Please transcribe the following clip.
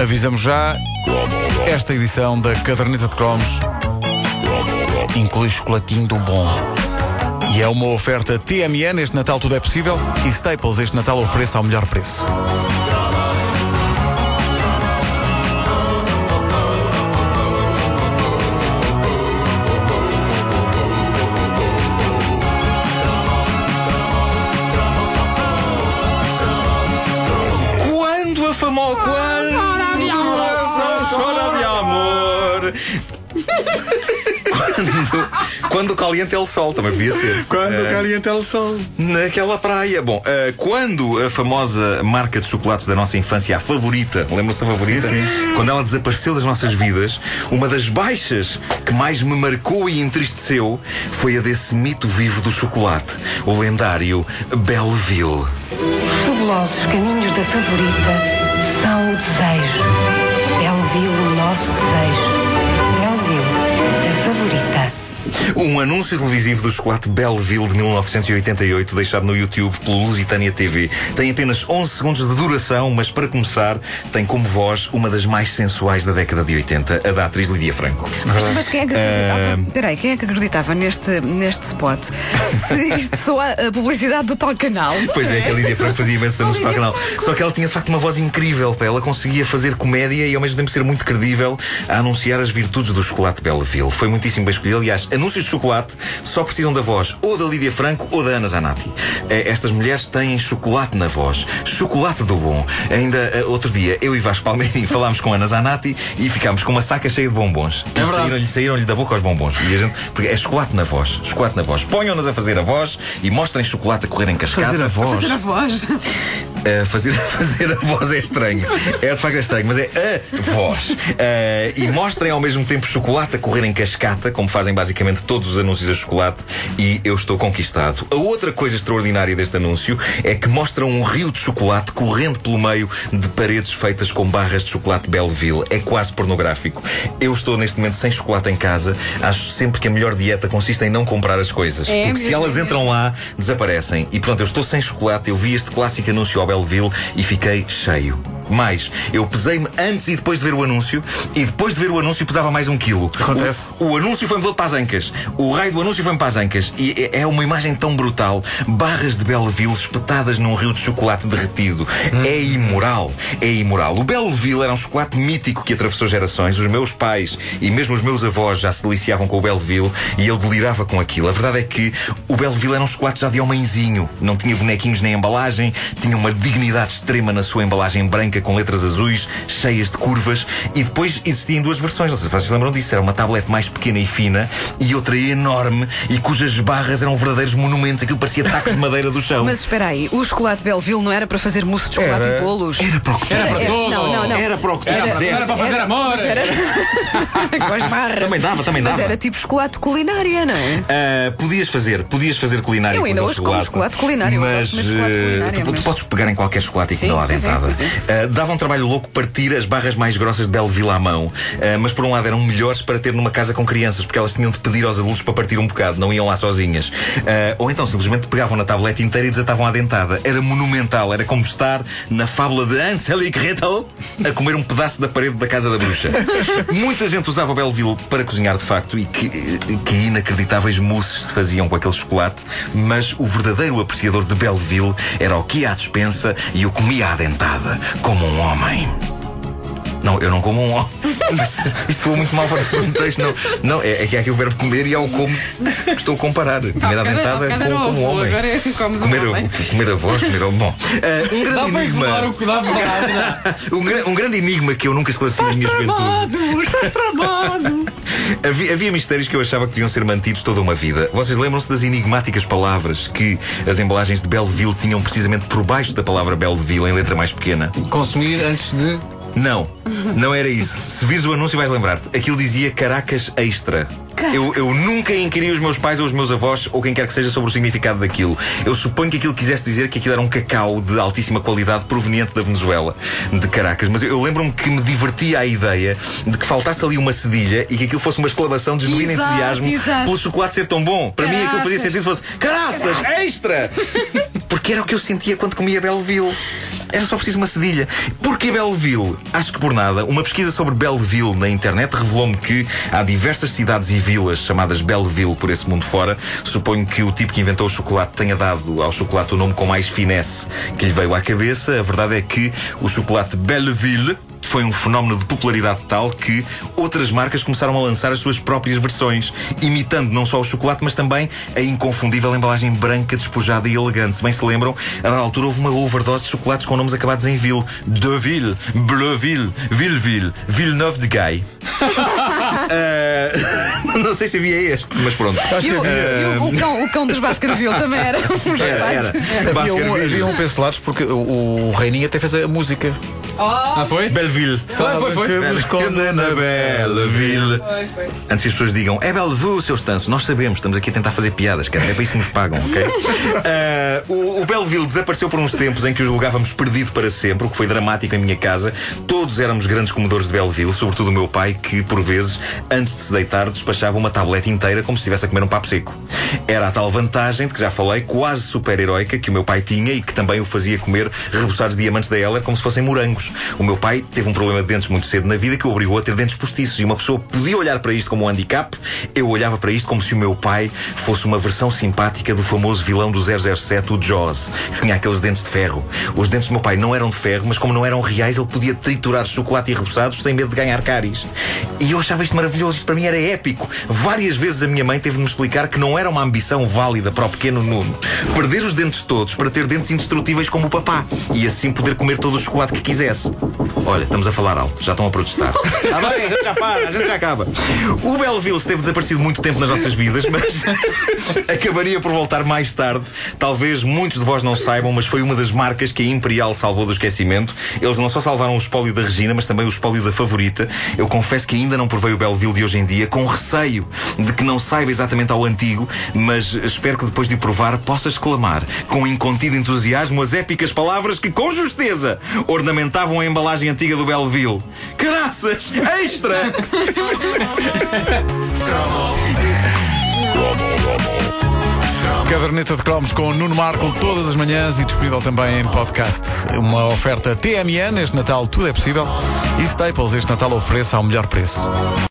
Avisamos já, esta edição da Caderneta de Cromos inclui chocolatinho do bom. E é uma oferta TMN, este Natal tudo é possível, e Staples, este Natal oferece ao melhor preço. Quando. Quando a chora de amor. Quando, quando o caliente é o sol, também podia ser. Quando o caliente é o sol. Naquela praia. Bom, eh, quando a famosa marca de chocolates da nossa infância, a favorita, lembram-se da favorita? Quando ela desapareceu das nossas vidas, uma das baixas que mais me marcou e entristeceu foi a desse mito vivo do chocolate, o lendário Belleville. Os fabulosos caminhos da favorita são o desejo. Belleville, o nosso desejo. Belleville, da favorita. Um anúncio televisivo do chocolate Belleville de 1988, deixado no YouTube pelo Lusitânia TV. Tem apenas 11 segundos de duração, mas para começar, tem como voz uma das mais sensuais da década de 80, a da atriz Lídia Franco. Mas, mas quem é que acreditava? Peraí, quem é que acreditava neste, neste spot? Se isto soa a publicidade do tal canal. Pois é, que a Lídia Franco fazia imensos anúncios para o canal. Só que ela tinha de facto uma voz incrível. pá. Ela conseguia fazer comédia e ao mesmo tempo ser muito credível a anunciar as virtudes do chocolate Belleville. Foi muitíssimo bem escolhido. Aliás, anúncios de chocolate só precisam da voz ou da Lídia Franco ou da Ana Zanatti. Eh, Estas mulheres têm chocolate na voz. Chocolate do bom. Ainda eh, outro dia, eu e Vasco Palmeirinho falámos com a Ana Zanatti e ficámos com uma saca cheia de bombons. É verdade. Saíram-lhe saíram da boca aos bombons. E a gente, porque é chocolate na voz. Chocolate na voz. Ponham-nas a fazer a voz e mostrem chocolate a correr em cascata. Fazer a voz. Fazer a voz. Uh, fazer, fazer a voz é estranho. É de facto é estranho, mas é a voz. Uh, e mostrem ao mesmo tempo chocolate a correr em cascata, como fazem basicamente todos os anúncios a chocolate, e eu estou conquistado. A outra coisa extraordinária deste anúncio é que mostram um rio de chocolate correndo pelo meio de paredes feitas com barras de chocolate Belleville. É quase pornográfico. Eu estou neste momento sem chocolate em casa. Acho sempre que a melhor dieta consiste em não comprar as coisas. É porque se elas é entram lá, desaparecem. E pronto, eu estou sem chocolate. Eu vi este clássico anúncio ao Belleville e fiquei cheio. Mais, eu pesei-me antes e depois de ver o anúncio e depois de ver o anúncio pesava mais um quilo. Acontece. O, o anúncio foi-me todo para as ancas. O raio do anúncio foi-me para as ancas. E é é uma imagem tão brutal. Barras de Belleville espetadas num rio de chocolate derretido. É imoral. É imoral. O Belleville era um chocolate mítico que atravessou gerações. Os meus pais e mesmo os meus avós já se deliciavam com o Belleville e eu delirava com aquilo. A verdade é que o Belleville era um chocolate já de homenzinho. Não tinha bonequinhos nem embalagem, tinha uma dignidade extrema na sua embalagem branca com letras azuis, cheias de curvas. E depois existiam duas versões, não sei se vocês lembram disso. Era uma tablet mais pequena e fina e outra enorme e cujas barras eram verdadeiros monumentos. Aquilo parecia tacos de madeira do chão. Mas espera aí, o chocolate Belleville não era para fazer mousse de chocolate Era. e bolos? Era para o que tu Era tudo. Não, não, não. Era para o que tu Era, quisesse. era para fazer amor. Mas era... com as barras. Também dava, também Mas dava. era tipo chocolate culinária, não é? Ah, podias fazer, podias fazer culinária Eu com ainda hoje como chocolate culinário, eu Mas chocolate eh, culinário, tu, tu mas- podes pegar em qualquer chocolate e comer lá pois é, dentada. Ah, dava um trabalho louco partir as barras mais grossas de Belleville à mão, Ah, mas por um lado eram melhores para ter numa casa com crianças, porque elas tinham de pedir aos adultos para partir um bocado, não iam lá sozinhas. Ah, ou então simplesmente pegavam na tablete inteira e desatavam à dentada. Era monumental, era como estar na fábula de Hansel e Gretel a comer um pedaço da parede da casa da bruxa. Muita gente usava o Belleville para cozinhar de facto e que, que inacreditáveis mousses se faziam com aquele chocolate, mas o verdadeiro apreciador de Belleville era o que ia à despensa e o comia à dentada, como um homem. Não, eu não como um homem. Isso foi muito mal para o contexto. Não, não é, é que há aqui o verbo comer e há o como que estou a comparar. Comer à dentada com, como um homem. Agora comes um Comer, homem. a- comer a voz, comer o. Bom, ah, um Dá grande isolar enigma. o que dá. Um, um grande enigma que eu nunca esclareci na minha juventude. estás tramado. Havia, havia mistérios que eu achava que deviam ser mantidos toda uma vida. Vocês lembram-se das enigmáticas palavras que as embalagens de Belleville tinham precisamente por baixo da palavra Belleville, em letra mais pequena? Consumir antes de. Não, não era isso. Se vires o anúncio vais lembrar-te. Aquilo dizia Caracas Extra. Eu, eu nunca inquiri os meus pais ou os meus avós ou quem quer que seja sobre o significado daquilo. Eu suponho que aquilo quisesse dizer que aquilo era um cacau de altíssima qualidade proveniente da Venezuela, de Caracas. Mas eu, eu lembro-me que me divertia a ideia de que faltasse ali uma cedilha e que aquilo fosse uma exclamação de genuíno Exato, entusiasmo exato. pelo chocolate ser tão bom. Para mim aquilo fazia Caraças. sentido se fosse Caraças Extra! Porque era o que eu sentia quando comia Belleville. Era só preciso uma cedilha. Porquê Belleville? Acho que por nada. Uma pesquisa sobre Belleville na internet revelou-me que há diversas cidades e vilas chamadas Belleville por esse mundo fora. Suponho que o tipo que inventou o chocolate tenha dado ao chocolate o nome com mais finesse que lhe veio à cabeça. A verdade é que o chocolate Belleville foi um fenómeno de popularidade tal que outras marcas começaram a lançar as suas próprias versões, imitando não só o chocolate, mas também a inconfundível embalagem branca, despojada e elegante. Se bem se lembram, a dada altura houve uma overdose de chocolates com nomes acabados em Ville. Deville, Bleuville, Villeville, Villeneuve de Gaille. Uh, não sei se havia este, mas pronto. E, o, e o, o cão, o cão dos Baskerville também era um Era, era. Havia um, havia um porque o, o Reininho até fez a música. Ah, foi? Belleville. Foi, foi, foi. Que me esconde na Belleville. Foi, foi. Antes que as pessoas digam, é Bellevue, seu estanço. Nós sabemos, estamos aqui a tentar fazer piadas, cara. É para isso que nos pagam, ok? Ah, o, o Belleville desapareceu por uns tempos em que o julgávamos perdido para sempre, o que foi dramático em minha casa. Todos éramos grandes comedores de Belleville, sobretudo o meu pai, que, por vezes, antes de se deitar, despachava uma tableta inteira como se estivesse a comer um papo seco. Era a tal vantagem de que já falei, quase super-heroica, que o meu pai tinha e que também o fazia comer reboçados diamantes da Heller como se fossem morangos. O meu pai teve um problema de dentes muito cedo na vida que o obrigou a ter dentes postiços e uma pessoa podia olhar para isto como um handicap, eu olhava para isto como se o meu pai fosse uma versão simpática do famoso vilão do 007, o Jaws, que tinha aqueles dentes de ferro. Os dentes do meu pai não eram de ferro, mas como não eram reais, ele podia triturar chocolate e reboçados sem medo de ganhar cáries. E eu achava isto maravilhoso, isto para mim era épico. Várias vezes a minha mãe teve de me explicar que não era uma ambição válida para o pequeno Nuno perder os dentes todos para ter dentes indestrutíveis como o papá e assim poder comer todo o chocolate que quisesse. Olha, estamos a falar alto, já estão a protestar. Ah, bem, a gente já para, a gente já acaba. O Belleville esteve desaparecido muito tempo nas nossas vidas, mas acabaria por voltar mais tarde. Talvez muitos de vós não saibam, mas foi uma das marcas que a Imperial salvou do esquecimento. Eles não só salvaram o espólio da Regina, mas também o espólio da favorita. Eu confesso que ainda não provei o Belleville de hoje em dia, com receio de que não saiba exatamente ao antigo, mas espero que depois de o provar possa exclamar com incontido entusiasmo as épicas palavras que, com justeza, ornamentavam a embalagem antiga do Belleville. Caraças! Extra! Caderneta de Cromos com Nuno Marco todas as manhãs e disponível também em podcast. Uma oferta TMN, este Natal tudo é possível. E Staples, este Natal ofereça ao melhor preço.